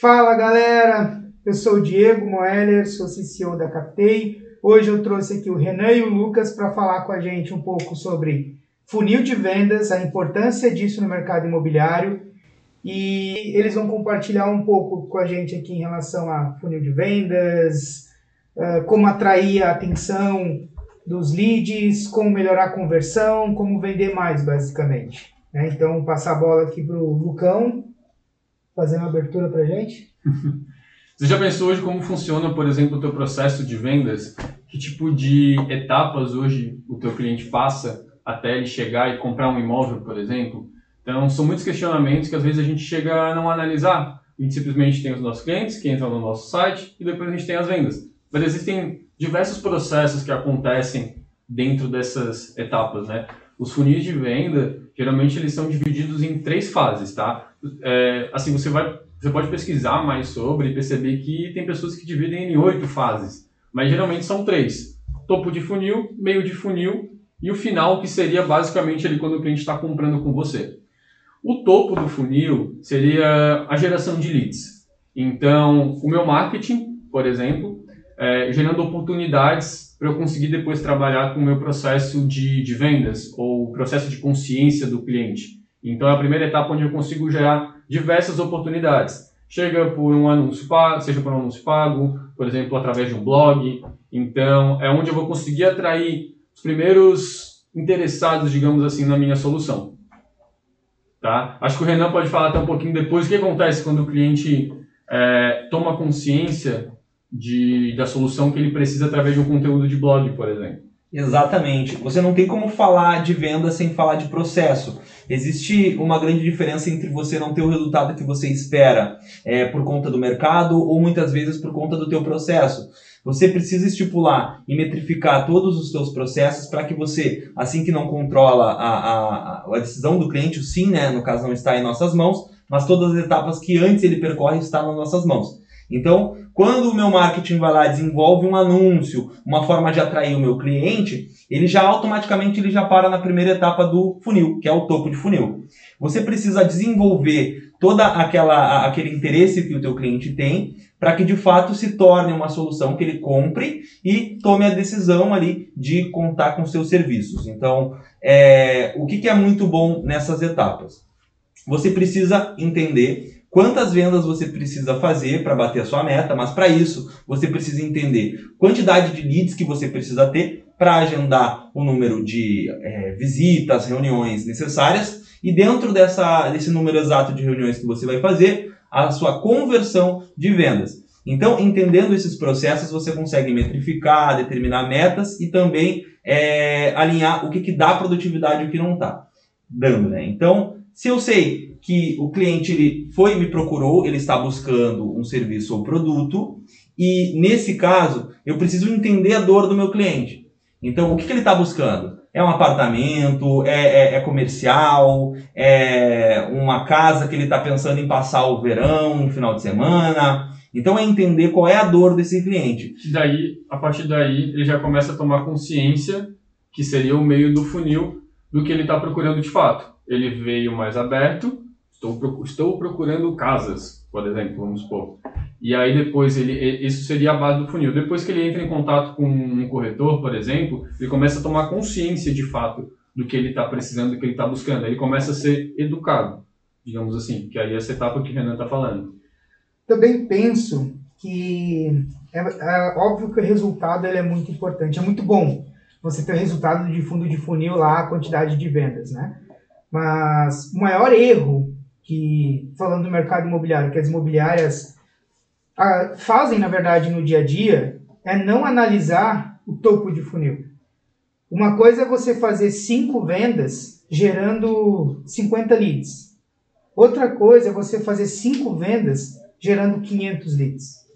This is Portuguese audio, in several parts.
Fala galera, eu sou o Diego Moeller, sou CCO da Captei. Hoje eu trouxe aqui o Renan e o Lucas para falar com a gente um pouco sobre funil de vendas, a importância disso no mercado imobiliário e eles vão compartilhar um pouco com a gente aqui em relação a funil de vendas, ah, como atrair a atenção dos leads, como melhorar a conversão, como vender mais, basicamente. Né? Então, passar a bola aqui para o Lucão fazer uma abertura para gente? Você já pensou hoje como funciona, por exemplo, o teu processo de vendas? Que tipo de etapas hoje o teu cliente passa até ele chegar e comprar um imóvel, por exemplo? Então, são muitos questionamentos que às vezes a gente chega a não analisar. A gente simplesmente tem os nossos clientes que entram no nosso site e depois a gente tem as vendas. Mas existem diversos processos que acontecem dentro dessas etapas, né? Os funis de venda, geralmente eles são divididos em três fases, tá? É, assim, você vai, você pode pesquisar mais sobre e perceber que tem pessoas que dividem em oito fases, mas geralmente são três: topo de funil, meio de funil e o final que seria basicamente ali quando o cliente está comprando com você. O topo do funil seria a geração de leads. Então, o meu marketing, por exemplo, é, gerando oportunidades para eu conseguir depois trabalhar com o meu processo de, de vendas ou processo de consciência do cliente. Então é a primeira etapa onde eu consigo gerar diversas oportunidades. Chega por um anúncio pago, seja por um anúncio pago, por exemplo, através de um blog. Então é onde eu vou conseguir atrair os primeiros interessados, digamos assim, na minha solução. Tá? Acho que o Renan pode falar até um pouquinho depois o que acontece quando o cliente é, toma consciência de, da solução que ele precisa através de um conteúdo de blog, por exemplo. Exatamente. Você não tem como falar de venda sem falar de processo. Existe uma grande diferença entre você não ter o resultado que você espera é, por conta do mercado ou muitas vezes por conta do teu processo. Você precisa estipular e metrificar todos os seus processos para que você, assim que não controla a, a, a decisão do cliente, o sim, né, no caso não está em nossas mãos, mas todas as etapas que antes ele percorre estão nas nossas mãos. Então, quando o meu marketing vai lá desenvolve um anúncio, uma forma de atrair o meu cliente, ele já automaticamente ele já para na primeira etapa do funil, que é o topo de funil. Você precisa desenvolver toda aquela aquele interesse que o teu cliente tem para que de fato se torne uma solução que ele compre e tome a decisão ali de contar com seus serviços. Então, é, o que, que é muito bom nessas etapas? Você precisa entender quantas vendas você precisa fazer para bater a sua meta, mas para isso você precisa entender quantidade de leads que você precisa ter para agendar o número de é, visitas, reuniões necessárias e dentro dessa, desse número exato de reuniões que você vai fazer, a sua conversão de vendas. Então, entendendo esses processos, você consegue metrificar, determinar metas e também é, alinhar o que, que dá produtividade e o que não está dando. Né? Então, se eu sei que o cliente ele foi me procurou, ele está buscando um serviço ou produto, e nesse caso eu preciso entender a dor do meu cliente. Então, o que, que ele está buscando? É um apartamento? É, é, é, comercial? É uma casa que ele está pensando em passar o verão, no final de semana? Então, é entender qual é a dor desse cliente. Daí, a partir daí, ele já começa a tomar consciência, que seria o meio do funil, do que ele está procurando de fato. Ele veio mais aberto, Estou, estou procurando casas, por exemplo, vamos supor. E aí depois ele, isso seria a base do funil. Depois que ele entra em contato com um corretor, por exemplo, ele começa a tomar consciência de fato do que ele está precisando, do que ele está buscando. Ele começa a ser educado, digamos assim, que aí é essa etapa que o Renan está falando. Também penso que é, é, óbvio que o resultado ele é muito importante, é muito bom você ter o resultado de fundo de funil lá, a quantidade de vendas, né? Mas o maior erro que, falando do mercado imobiliário, que as imobiliárias a, fazem, na verdade, no dia a dia, é não analisar o topo de funil. Uma coisa é você fazer cinco vendas gerando 50 leads. Outra coisa é você fazer cinco vendas gerando 500 leads.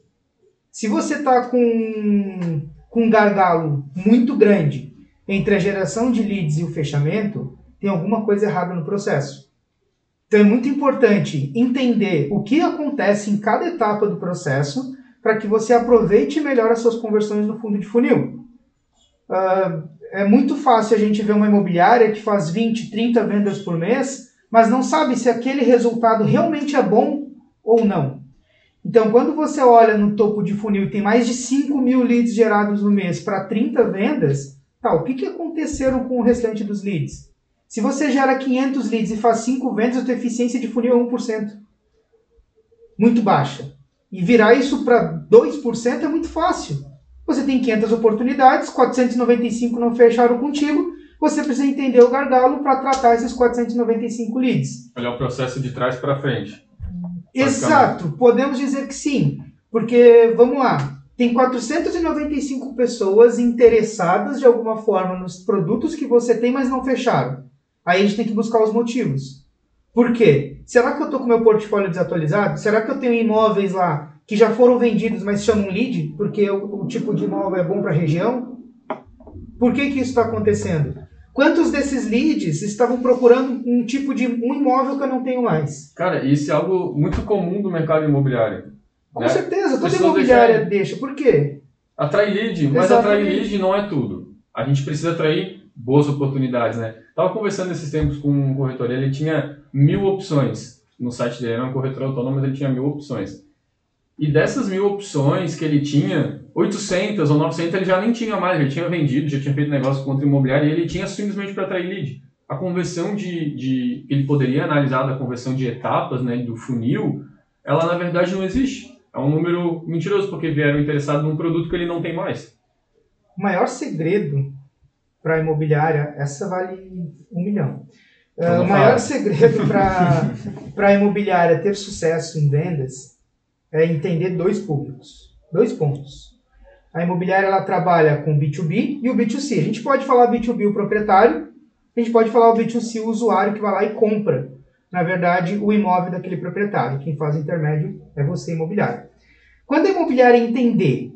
Se você está com, com um gargalo muito grande entre a geração de leads e o fechamento, tem alguma coisa errada no processo. Então é muito importante entender o que acontece em cada etapa do processo para que você aproveite melhor as suas conversões no fundo de funil. Uh, é muito fácil a gente ver uma imobiliária que faz 20, 30 vendas por mês, mas não sabe se aquele resultado realmente é bom ou não. Então, quando você olha no topo de funil e tem mais de 5 mil leads gerados no mês para 30 vendas, tá, o que, que aconteceram com o restante dos leads? Se você gera 500 leads e faz 5 vendas, a tua eficiência de funil é 1%. Muito baixa. E virar isso para 2% é muito fácil. Você tem 500 oportunidades, 495 não fecharam contigo, você precisa entender o gargalo para tratar esses 495 leads. Olhar o processo de trás para frente. Exato, podemos dizer que sim. Porque, vamos lá, tem 495 pessoas interessadas de alguma forma nos produtos que você tem, mas não fecharam. Aí a gente tem que buscar os motivos. Por quê? Será que eu estou com meu portfólio desatualizado? Será que eu tenho imóveis lá que já foram vendidos, mas chamam lead, porque o, o tipo de imóvel é bom para a região? Por que, que isso está acontecendo? Quantos desses leads estavam procurando um tipo de um imóvel que eu não tenho mais? Cara, isso é algo muito comum do mercado imobiliário. Com né? certeza, toda Pessoas imobiliária deixa. Por quê? Atrai lead, mas Exatamente. atrair lead não é tudo. A gente precisa atrair boas oportunidades, né? Tava conversando esses tempos com um corretor, ele tinha mil opções no site dele, era um corretor autônomo, mas ele tinha mil opções. E dessas mil opções que ele tinha, 800 ou 900 ele já nem tinha mais, já tinha vendido, já tinha feito negócio com outro imobiliário e ele tinha simplesmente para atrair lead. A conversão de, de. Ele poderia analisar da conversão de etapas, né, do funil, ela na verdade não existe. É um número mentiroso, porque vieram interessados num produto que ele não tem mais. O maior segredo para a imobiliária, essa vale um milhão. Uh, o maior segredo para a imobiliária ter sucesso em vendas é entender dois públicos, dois pontos. A imobiliária ela trabalha com B2B e o B2C. A gente pode falar B2B o proprietário, a gente pode falar o B2C o usuário que vai lá e compra, na verdade, o imóvel daquele proprietário. Quem faz o intermédio é você, imobiliário. Quando a imobiliária entender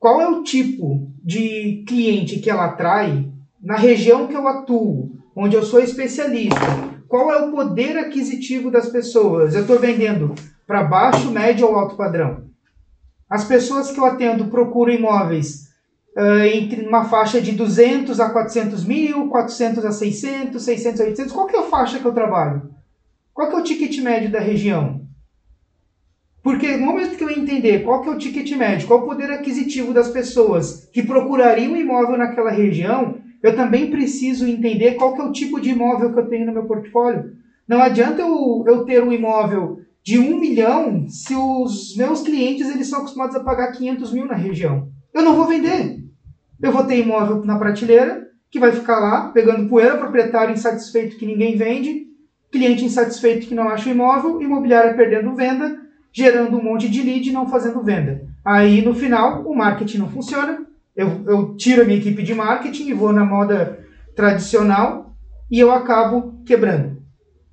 qual é o tipo de cliente que ela atrai na região que eu atuo, onde eu sou especialista, qual é o poder aquisitivo das pessoas? Eu estou vendendo para baixo, médio ou alto padrão? As pessoas que eu atendo procuram imóveis ah, entre uma faixa de 200 a 400 mil, 400 a 600, 600 a 800. Qual que é a faixa que eu trabalho? Qual que é o ticket médio da região? Porque no momento que eu entender qual que é o ticket médio, qual o poder aquisitivo das pessoas que procurariam um imóvel naquela região, eu também preciso entender qual que é o tipo de imóvel que eu tenho no meu portfólio. Não adianta eu, eu ter um imóvel de um milhão se os meus clientes eles são acostumados a pagar 500 mil na região. Eu não vou vender. Eu vou ter imóvel na prateleira que vai ficar lá pegando poeira, proprietário insatisfeito que ninguém vende, cliente insatisfeito que não acha o imóvel, imobiliária perdendo venda, gerando um monte de lead e não fazendo venda. Aí no final o marketing não funciona, eu, eu tiro a minha equipe de marketing e vou na moda tradicional e eu acabo quebrando.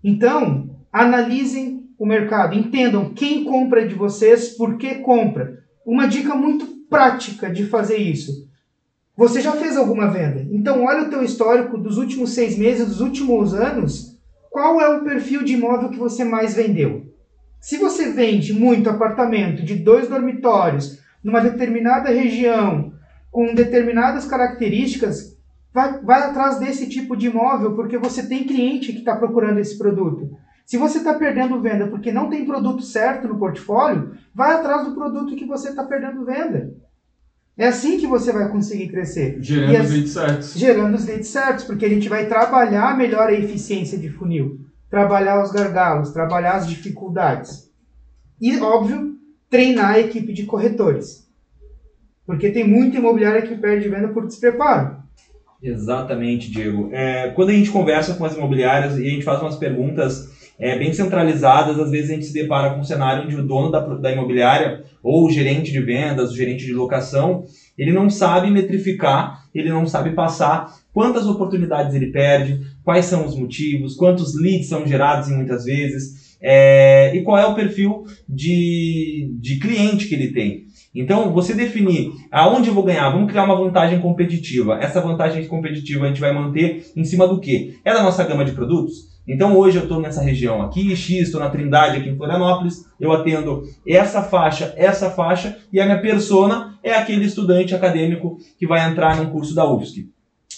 Então, analisem o mercado, entendam quem compra de vocês, por que compra. Uma dica muito prática de fazer isso. Você já fez alguma venda? Então, olha o teu histórico dos últimos seis meses, dos últimos anos. Qual é o perfil de imóvel que você mais vendeu? Se você vende muito apartamento de dois dormitórios numa determinada região, com determinadas características, vai, vai atrás desse tipo de imóvel, porque você tem cliente que está procurando esse produto. Se você está perdendo venda porque não tem produto certo no portfólio, vai atrás do produto que você está perdendo venda. É assim que você vai conseguir crescer. Gerando as- os leads certos. gerando os leads certos, porque a gente vai trabalhar melhor a eficiência de funil, trabalhar os gargalos, trabalhar as dificuldades. E, óbvio, treinar a equipe de corretores. Porque tem muita imobiliária que perde venda por despreparo. Exatamente, Diego. É, quando a gente conversa com as imobiliárias e a gente faz umas perguntas é, bem centralizadas, às vezes a gente se depara com um cenário onde o dono da, da imobiliária, ou o gerente de vendas, o gerente de locação, ele não sabe metrificar, ele não sabe passar quantas oportunidades ele perde, quais são os motivos, quantos leads são gerados muitas vezes, é, e qual é o perfil de, de cliente que ele tem. Então, você definir aonde eu vou ganhar, vamos criar uma vantagem competitiva. Essa vantagem competitiva a gente vai manter em cima do quê? É da nossa gama de produtos? Então, hoje eu estou nessa região aqui, X, estou na Trindade, aqui em Florianópolis, eu atendo essa faixa, essa faixa, e a minha persona é aquele estudante acadêmico que vai entrar num curso da UFSC.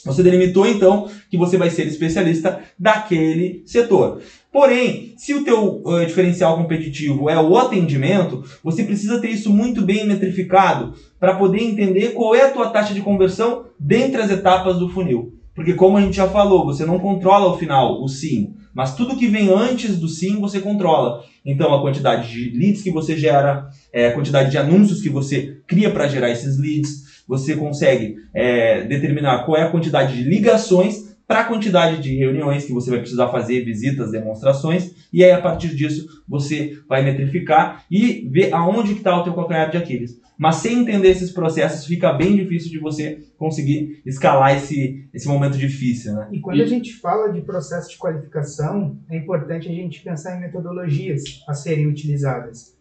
Você delimitou então que você vai ser especialista daquele setor. Porém, se o teu uh, diferencial competitivo é o atendimento, você precisa ter isso muito bem metrificado para poder entender qual é a tua taxa de conversão dentre as etapas do funil. Porque como a gente já falou, você não controla o final, o sim, mas tudo que vem antes do sim você controla. Então a quantidade de leads que você gera, é, a quantidade de anúncios que você cria para gerar esses leads, você consegue é, determinar qual é a quantidade de ligações para a quantidade de reuniões que você vai precisar fazer, visitas, demonstrações, e aí a partir disso você vai metrificar e ver aonde está o teu calcanhar de Aquiles. Mas sem entender esses processos, fica bem difícil de você conseguir escalar esse, esse momento difícil. Né? E quando e... a gente fala de processo de qualificação, é importante a gente pensar em metodologias a serem utilizadas.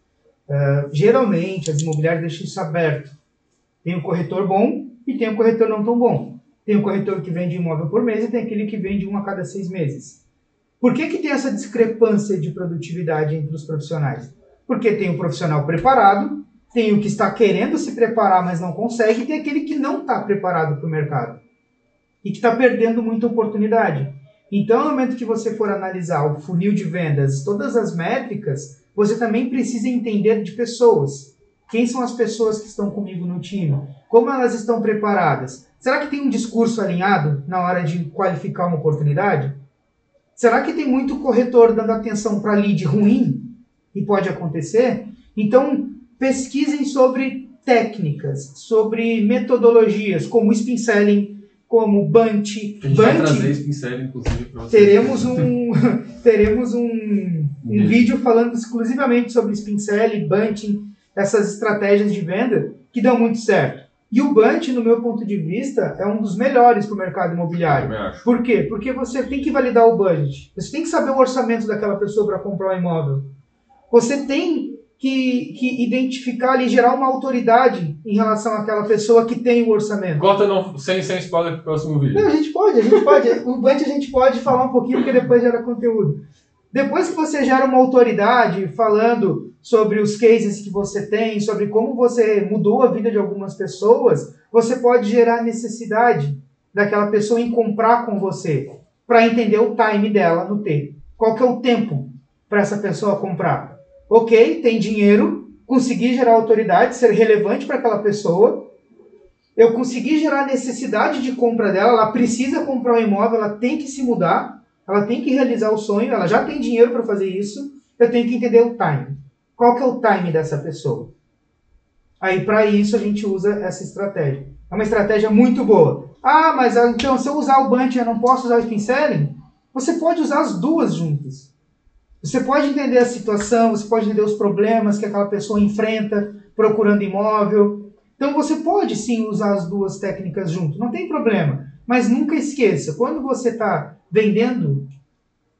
Uh, geralmente, as imobiliárias deixam isso aberto. Tem um corretor bom e tem um corretor não tão bom. Tem o corretor que vende imóvel por mês e tem aquele que vende um a cada seis meses. Por que, que tem essa discrepância de produtividade entre os profissionais? Porque tem o profissional preparado, tem o que está querendo se preparar, mas não consegue, e tem aquele que não está preparado para o mercado e que está perdendo muita oportunidade. Então, no momento que você for analisar o funil de vendas, todas as métricas, você também precisa entender de pessoas. Quem são as pessoas que estão comigo no time? Como elas estão preparadas? Será que tem um discurso alinhado na hora de qualificar uma oportunidade? Será que tem muito corretor dando atenção para lead ruim? E pode acontecer? Então, pesquisem sobre técnicas, sobre metodologias, como spin selling, como Bunt. A gente vai trazer spin selling, inclusive, para vocês. Teremos um, teremos um, um vídeo falando exclusivamente sobre spin selling, bunting, essas estratégias de venda que dão muito certo. E o Bunt, no meu ponto de vista, é um dos melhores para o mercado imobiliário. Por quê? Porque você tem que validar o budget. Você tem que saber o orçamento daquela pessoa para comprar um imóvel. Você tem que, que identificar e gerar uma autoridade em relação àquela pessoa que tem o orçamento. Corta não, sem, sem spoiler para o próximo vídeo. Não, a gente pode, a gente pode. o Bunt a gente pode falar um pouquinho, porque depois gera conteúdo. Depois que você gera uma autoridade falando sobre os cases que você tem, sobre como você mudou a vida de algumas pessoas, você pode gerar necessidade daquela pessoa em comprar com você, para entender o time dela no T. Qual que é o tempo para essa pessoa comprar? Ok, tem dinheiro, consegui gerar autoridade, ser relevante para aquela pessoa, eu consegui gerar necessidade de compra dela, ela precisa comprar um imóvel, ela tem que se mudar, ela tem que realizar o sonho, ela já tem dinheiro para fazer isso, eu tenho que entender o time. Qual que é o time dessa pessoa? Aí, para isso, a gente usa essa estratégia. É uma estratégia muito boa. Ah, mas ah, então, se eu usar o Bunch, eu não posso usar o Spin Selling? Você pode usar as duas juntas. Você pode entender a situação, você pode entender os problemas que aquela pessoa enfrenta procurando imóvel. Então, você pode sim usar as duas técnicas juntas, não tem problema. Mas nunca esqueça, quando você está vendendo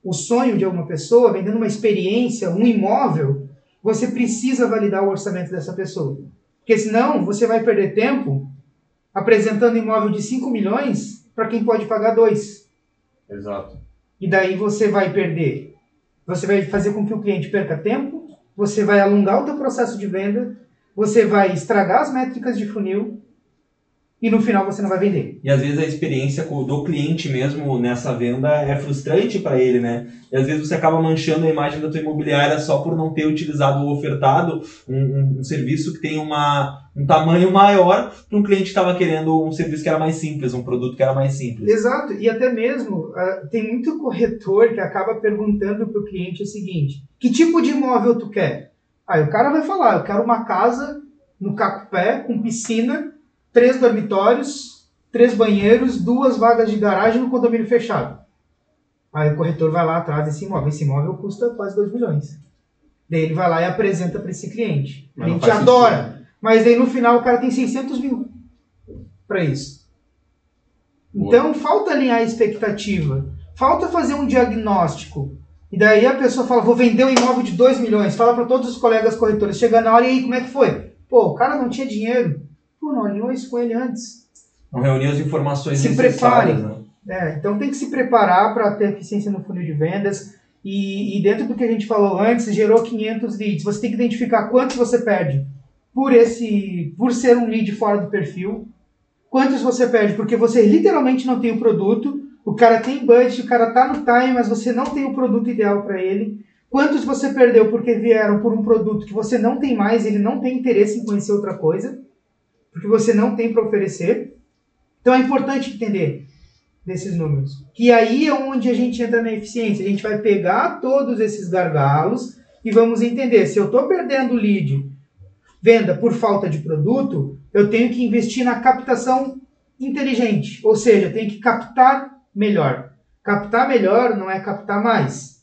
o sonho de alguma pessoa, vendendo uma experiência, um imóvel, você precisa validar o orçamento dessa pessoa. Porque senão você vai perder tempo apresentando imóvel de 5 milhões para quem pode pagar 2. Exato. E daí você vai perder. Você vai fazer com que o cliente perca tempo, você vai alongar o teu processo de venda, você vai estragar as métricas de funil e no final você não vai vender. E às vezes a experiência do cliente mesmo nessa venda é frustrante para ele, né? E às vezes você acaba manchando a imagem da tua imobiliária só por não ter utilizado ou ofertado um, um, um serviço que tem uma, um tamanho maior para um cliente que estava querendo um serviço que era mais simples, um produto que era mais simples. Exato, e até mesmo uh, tem muito corretor que acaba perguntando para o cliente o seguinte: que tipo de imóvel tu quer? Aí o cara vai falar: eu quero uma casa no Cacupé com piscina três dormitórios, três banheiros, duas vagas de garagem no condomínio fechado. Aí o corretor vai lá atrás desse imóvel. Esse imóvel custa quase 2 milhões. Daí ele vai lá e apresenta para esse cliente. Mas a gente adora. Sentido. Mas aí no final o cara tem 600 mil para isso. Então falta alinhar a expectativa. Falta fazer um diagnóstico. E daí a pessoa fala, vou vender um imóvel de 2 milhões. Fala para todos os colegas corretores. Chega na hora e aí, como é que foi? Pô, o cara não tinha dinheiro. Alinhou isso com ele antes. Não reuniu as informações se necessárias. Prepare. Né? É, então tem que se preparar para ter eficiência no funil de vendas. E, e, dentro do que a gente falou antes, gerou 500 leads. Você tem que identificar quantos você perde por esse, por ser um lead fora do perfil. Quantos você perde porque você literalmente não tem o produto. O cara tem budget, o cara tá no time, mas você não tem o produto ideal para ele. Quantos você perdeu porque vieram por um produto que você não tem mais, ele não tem interesse em conhecer outra coisa, porque você não tem para oferecer. Então é importante entender desses números. Que aí é onde a gente entra na eficiência. A gente vai pegar todos esses gargalos e vamos entender se eu estou perdendo lead, venda por falta de produto, eu tenho que investir na captação inteligente, ou seja, eu tenho que captar melhor. Captar melhor não é captar mais.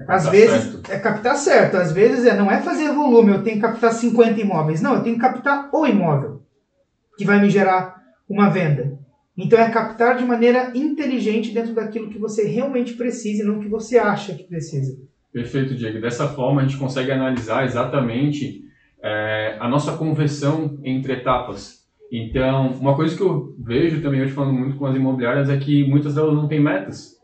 É Às vezes certo. é captar certo, às vezes é não é fazer volume, eu tenho que captar 50 imóveis. Não, eu tenho que captar o imóvel que vai me gerar uma venda. Então é captar de maneira inteligente dentro daquilo que você realmente precisa e não que você acha que precisa. Perfeito, Diego. Dessa forma a gente consegue analisar exatamente é, a nossa conversão entre etapas. Então, uma coisa que eu vejo também hoje falando muito com as imobiliárias é que muitas delas não têm metas.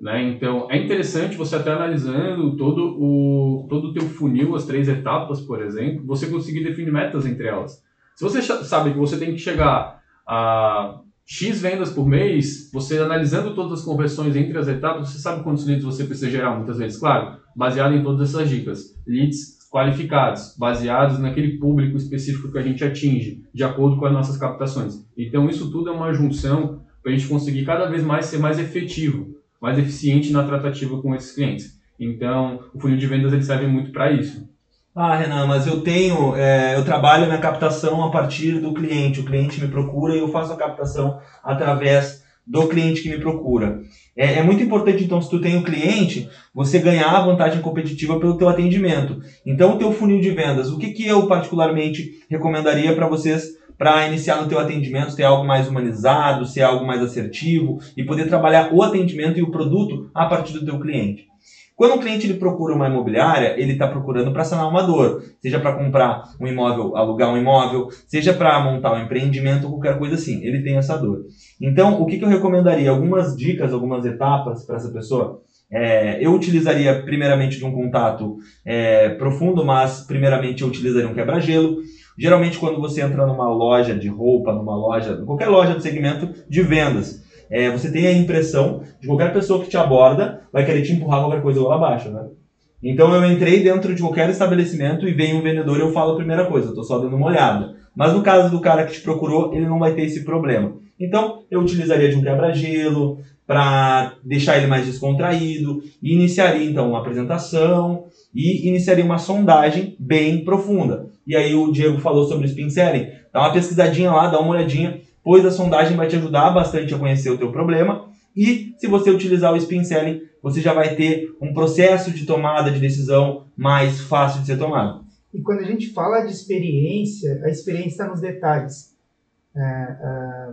Né? Então, é interessante você até analisando todo o, todo o teu funil, as três etapas, por exemplo, você conseguir definir metas entre elas. Se você sabe que você tem que chegar a X vendas por mês, você analisando todas as conversões entre as etapas, você sabe quantos leads você precisa gerar muitas vezes. Claro, baseado em todas essas dicas. Leads qualificados, baseados naquele público específico que a gente atinge, de acordo com as nossas captações. Então, isso tudo é uma junção para a gente conseguir cada vez mais ser mais efetivo, mais eficiente na tratativa com esses clientes. Então, o funil de vendas ele serve muito para isso. Ah, Renan, mas eu tenho, é, eu trabalho na captação a partir do cliente. O cliente me procura e eu faço a captação através do cliente que me procura. É, é, muito importante, então, se tu tem um cliente, você ganhar a vantagem competitiva pelo teu atendimento. Então, o teu funil de vendas, o que, que eu particularmente recomendaria para vocês para iniciar no teu atendimento, ter algo mais humanizado, ser algo mais assertivo e poder trabalhar o atendimento e o produto a partir do teu cliente. Quando o cliente ele procura uma imobiliária, ele está procurando para sanar uma dor, seja para comprar um imóvel, alugar um imóvel, seja para montar um empreendimento, qualquer coisa assim. Ele tem essa dor. Então, o que, que eu recomendaria? Algumas dicas, algumas etapas para essa pessoa. É, eu utilizaria primeiramente de um contato é, profundo, mas primeiramente eu utilizaria um quebra-gelo. Geralmente, quando você entra numa loja de roupa, numa loja, qualquer loja do segmento de vendas, é, você tem a impressão de qualquer pessoa que te aborda vai querer te empurrar qualquer coisa lá abaixo, né? Então eu entrei dentro de qualquer estabelecimento e vem um vendedor e eu falo a primeira coisa, eu tô só dando uma olhada. Mas no caso do cara que te procurou, ele não vai ter esse problema. Então eu utilizaria de um quebra-gelo para deixar ele mais descontraído e iniciaria então uma apresentação e iniciaria uma sondagem bem profunda. E aí o Diego falou sobre o spin selling. Dá uma pesquisadinha lá, dá uma olhadinha pois a sondagem vai te ajudar bastante a conhecer o teu problema e se você utilizar o Spin Selling, você já vai ter um processo de tomada de decisão mais fácil de ser tomado. E quando a gente fala de experiência, a experiência está nos detalhes. É, é,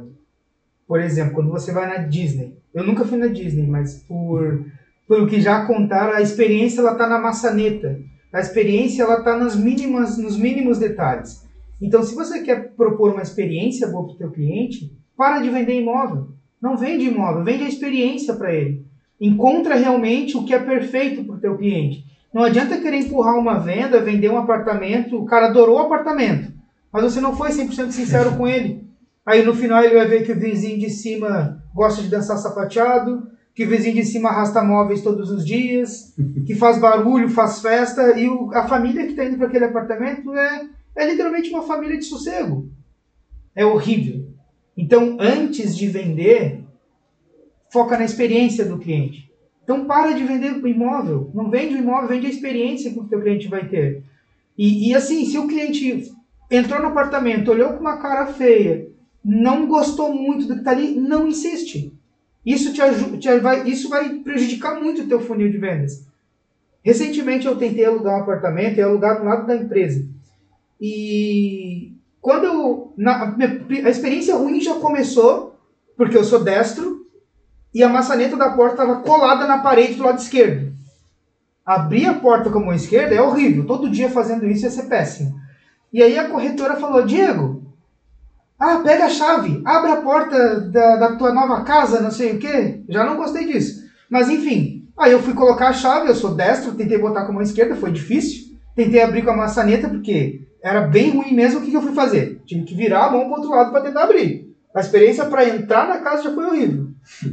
por exemplo, quando você vai na Disney, eu nunca fui na Disney, mas por pelo que já contaram, a experiência ela está na maçaneta. A experiência ela está nas mínimas, nos mínimos detalhes. Então, se você quer propor uma experiência boa para o teu cliente, para de vender imóvel. Não vende imóvel, vende a experiência para ele. Encontra realmente o que é perfeito para o teu cliente. Não adianta querer empurrar uma venda, vender um apartamento, o cara adorou o apartamento, mas você não foi 100% sincero com ele. Aí no final ele vai ver que o vizinho de cima gosta de dançar sapateado, que o vizinho de cima arrasta móveis todos os dias, que faz barulho, faz festa, e o, a família que está indo para aquele apartamento é é literalmente uma família de sossego. É horrível. Então, antes de vender, foca na experiência do cliente. Então, para de vender o imóvel. Não vende o imóvel, vende a experiência que o teu cliente vai ter. E, e assim, se o cliente entrou no apartamento, olhou com uma cara feia, não gostou muito do que está ali, não insiste. Isso, te, te vai, isso vai prejudicar muito o teu funil de vendas. Recentemente eu tentei alugar um apartamento e alugar do lado da empresa. E quando eu. Na, a experiência ruim já começou, porque eu sou destro, e a maçaneta da porta estava colada na parede do lado esquerdo. Abrir a porta com a mão esquerda é horrível. Todo dia fazendo isso ia ser péssimo. E aí a corretora falou: Diego, ah, pega a chave, abre a porta da, da tua nova casa, não sei o quê. Já não gostei disso. Mas enfim, aí eu fui colocar a chave, eu sou destro, tentei botar com a mão esquerda, foi difícil. Tentei abrir com a maçaneta, porque era bem ruim mesmo, o que, que eu fui fazer? Tive que virar a mão para outro lado para tentar abrir. A experiência para entrar na casa já foi horrível.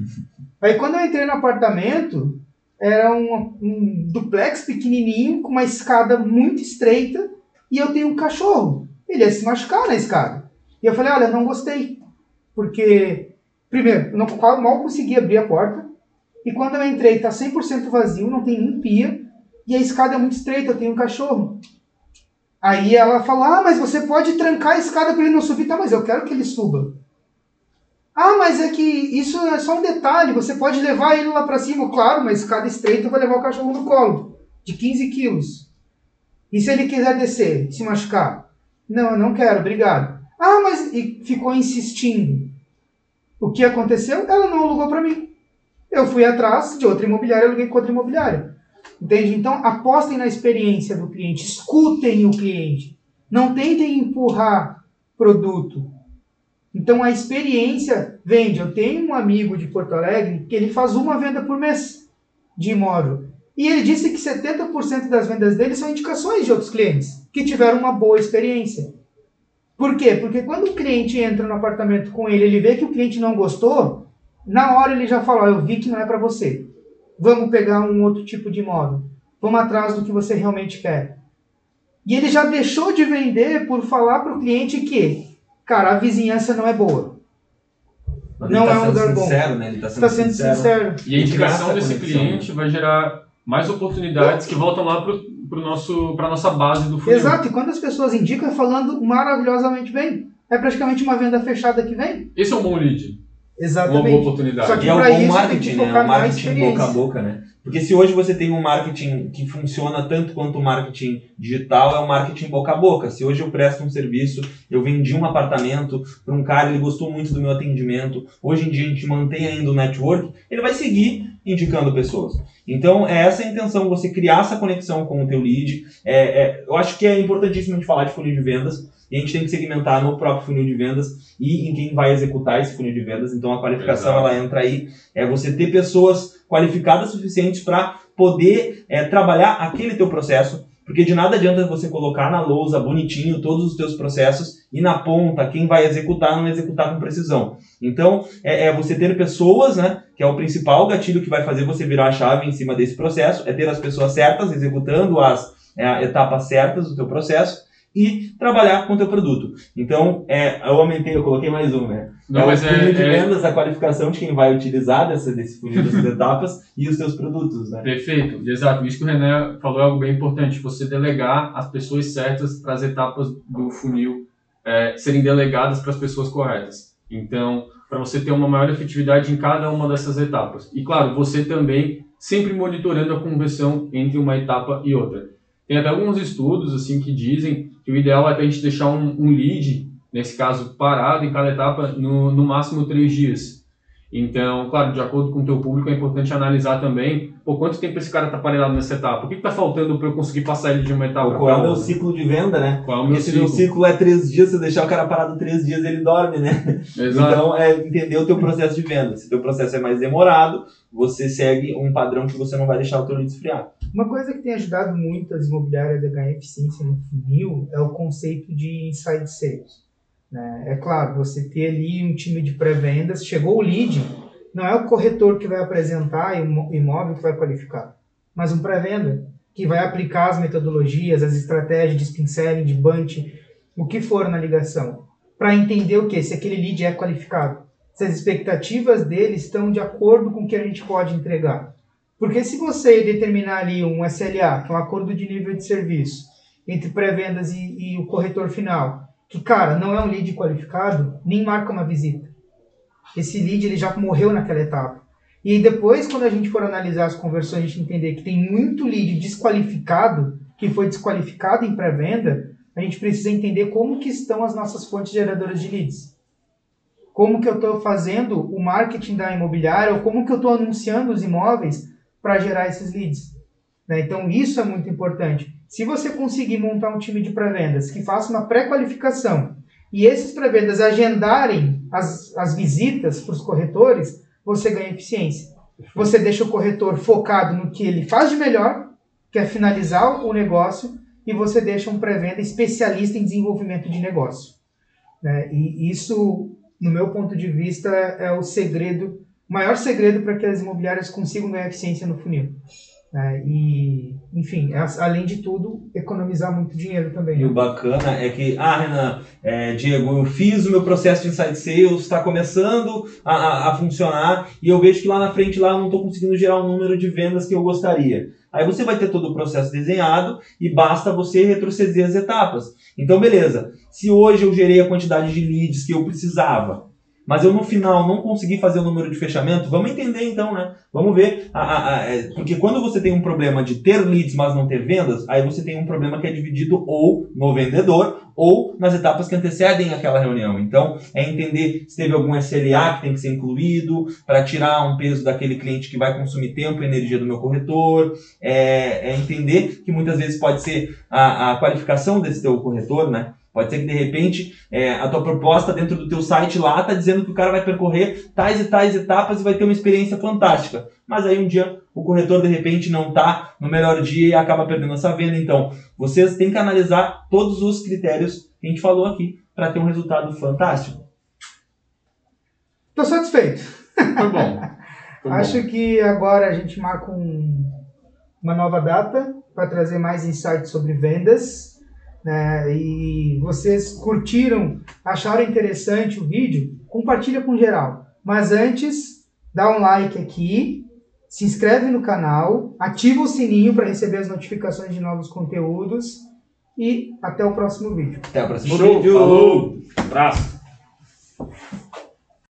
Aí quando eu entrei no apartamento, era um, um duplex pequenininho, com uma escada muito estreita, e eu tenho um cachorro. Ele ia se machucar na escada. E eu falei, olha, não gostei. Porque, primeiro, eu não, mal consegui abrir a porta. E quando eu entrei, tá 100% vazio, não tem nem pia. E a escada é muito estreita, eu tenho um cachorro. Aí ela falou, ah, mas você pode trancar a escada para ele não subir. Tá, mas eu quero que ele suba. Ah, mas é que isso é só um detalhe, você pode levar ele lá para cima. Claro, mas escada estreita vai levar o cachorro no colo, de 15 quilos. E se ele quiser descer, se machucar? Não, eu não quero, obrigado. Ah, mas e ficou insistindo. O que aconteceu? Ela não alugou para mim. Eu fui atrás de outra imobiliária, aluguei com outra imobiliária. Entende? Então, apostem na experiência do cliente, escutem o cliente. Não tentem empurrar produto. Então, a experiência vende. Eu tenho um amigo de Porto Alegre que ele faz uma venda por mês de imóvel. E ele disse que 70% das vendas dele são indicações de outros clientes que tiveram uma boa experiência. Por quê? Porque quando o cliente entra no apartamento com ele, ele vê que o cliente não gostou, na hora ele já fala: Eu vi que não é para você. Vamos pegar um outro tipo de imóvel. Vamos atrás do que você realmente quer. E ele já deixou de vender por falar para o cliente que, cara, a vizinhança não é boa. Mas não ele tá é um lugar bom. sincero, né? Ele tá sendo, Está sendo sincero. sincero. E a indicação desse conexão, cliente vai gerar mais oportunidades que voltam lá para nosso, a nossa base do funil. Exato, e quando as pessoas indicam, é falando maravilhosamente bem. É praticamente uma venda fechada que vem. Esse é um bom lead, uma boa Exatamente. oportunidade. Só que E é o pra bom marketing, né? O na marketing boca a boca, né? Porque se hoje você tem um marketing que funciona tanto quanto o marketing digital, é o marketing boca a boca. Se hoje eu presto um serviço, eu vendi um apartamento para um cara, ele gostou muito do meu atendimento, hoje em dia a gente mantém ainda o network, ele vai seguir indicando pessoas. Então, é essa a intenção, você criar essa conexão com o teu lead. É, é, eu acho que é importantíssimo a gente falar de funil de vendas, e a gente tem que segmentar no próprio funil de vendas e em quem vai executar esse funil de vendas. Então, a qualificação, Exato. ela entra aí, é você ter pessoas qualificadas suficientes para poder é, trabalhar aquele teu processo, porque de nada adianta você colocar na lousa bonitinho todos os teus processos e na ponta quem vai executar não executar com precisão. Então é, é você ter pessoas, né, que é o principal gatilho que vai fazer você virar a chave em cima desse processo, é ter as pessoas certas executando as é, etapas certas do teu processo e trabalhar com o teu produto. Então é, eu aumentei, eu coloquei mais um, né? Não, é o é, funil de é- vendas, a qualificação de quem vai utilizar dessa, desse funil dessas etapas e os teus produtos, né? Perfeito, exato. Isso que o René falou é algo bem importante. Você delegar as pessoas certas para as etapas do funil é, serem delegadas para as pessoas corretas. Então, para você ter uma maior efetividade em cada uma dessas etapas. E claro, você também sempre monitorando a conversão entre uma etapa e outra. Tem até alguns estudos assim que dizem que o ideal é a gente deixar um, um lead, nesse caso parado em cada etapa, no, no máximo três dias. Então, claro, de acordo com o teu público, é importante analisar também por quanto tempo esse cara está parado nessa etapa. O que está faltando para eu conseguir passar ele de uma etapa Ou para qual é o meu ciclo de venda, né? Qual é o meu Porque se o meu ciclo? ciclo é três dias, se deixar o cara parado três dias, ele dorme, né? Exato. Então, é entender o teu processo de venda. Se o teu processo é mais demorado, você segue um padrão que você não vai deixar o teu lead esfriar. Uma coisa que tem ajudado muito as imobiliárias a ganhar eficiência no funil é o conceito de inside sales. né? É claro, você ter ali um time de pré-vendas, chegou o lead, não é o corretor que vai apresentar o imóvel que vai qualificar, mas um pré-venda que vai aplicar as metodologias, as estratégias de spin selling, de bunch, o que for na ligação, para entender o que se aquele lead é qualificado, se as expectativas dele estão de acordo com o que a gente pode entregar. Porque se você determinar ali um SLA, que é um acordo de nível de serviço, entre pré-vendas e, e o corretor final, que, cara, não é um lead qualificado, nem marca uma visita. Esse lead ele já morreu naquela etapa. E depois, quando a gente for analisar as conversões, a gente entender que tem muito lead desqualificado, que foi desqualificado em pré-venda, a gente precisa entender como que estão as nossas fontes geradoras de leads. Como que eu estou fazendo o marketing da imobiliária, ou como que eu estou anunciando os imóveis para gerar esses leads. né? Então, isso é muito importante. Se você conseguir montar um time de pré-vendas que faça uma pré-qualificação e esses pré-vendas agendarem as, as visitas para os corretores, você ganha eficiência. Você deixa o corretor focado no que ele faz de melhor, que é finalizar o negócio, e você deixa um pré-venda especialista em desenvolvimento de negócio. né? E isso, no meu ponto de vista, é o segredo maior segredo para que as imobiliárias consigam ganhar eficiência no funil. É, e, enfim, é, além de tudo, economizar muito dinheiro também. E o bacana é que, ah, Renan, é, Diego, eu fiz o meu processo de Inside Sales, está começando a, a, a, funcionar e eu vejo que lá na frente lá eu não estou conseguindo gerar o número de vendas que eu gostaria. Aí você vai ter todo o processo desenhado e basta você retroceder as etapas. Então, beleza. Se hoje eu gerei a quantidade de leads que eu precisava, mas eu no final não consegui fazer o número de fechamento, vamos entender então, né? Vamos ver. A, a, a, é, porque quando você tem um problema de ter leads, mas não ter vendas, aí você tem um problema que é dividido ou no vendedor ou nas etapas que antecedem aquela reunião. Então, é entender se teve algum SLA que tem que ser incluído para tirar um peso daquele cliente que vai consumir tempo e energia do meu corretor. É, é entender que muitas vezes pode ser a, a qualificação desse teu corretor, né? Pode ser que de repente é, a tua proposta dentro do teu site lá está dizendo que o cara vai percorrer tais e tais etapas e vai ter uma experiência fantástica. Mas aí um dia o corretor de repente não está no melhor dia e acaba perdendo essa venda. Então vocês têm que analisar todos os critérios que a gente falou aqui para ter um resultado fantástico. Estou satisfeito. Foi bom. Foi Acho bom. que agora a gente marca um, uma nova data para trazer mais insights sobre vendas né, e vocês curtiram, acharam interessante o vídeo, compartilha com geral. Mas antes, dá um like aqui, se inscreve no canal, ativa o sininho para receber as notificações de novos conteúdos e até o próximo vídeo. Até o próximo Show, vídeo. Falou! Abraço!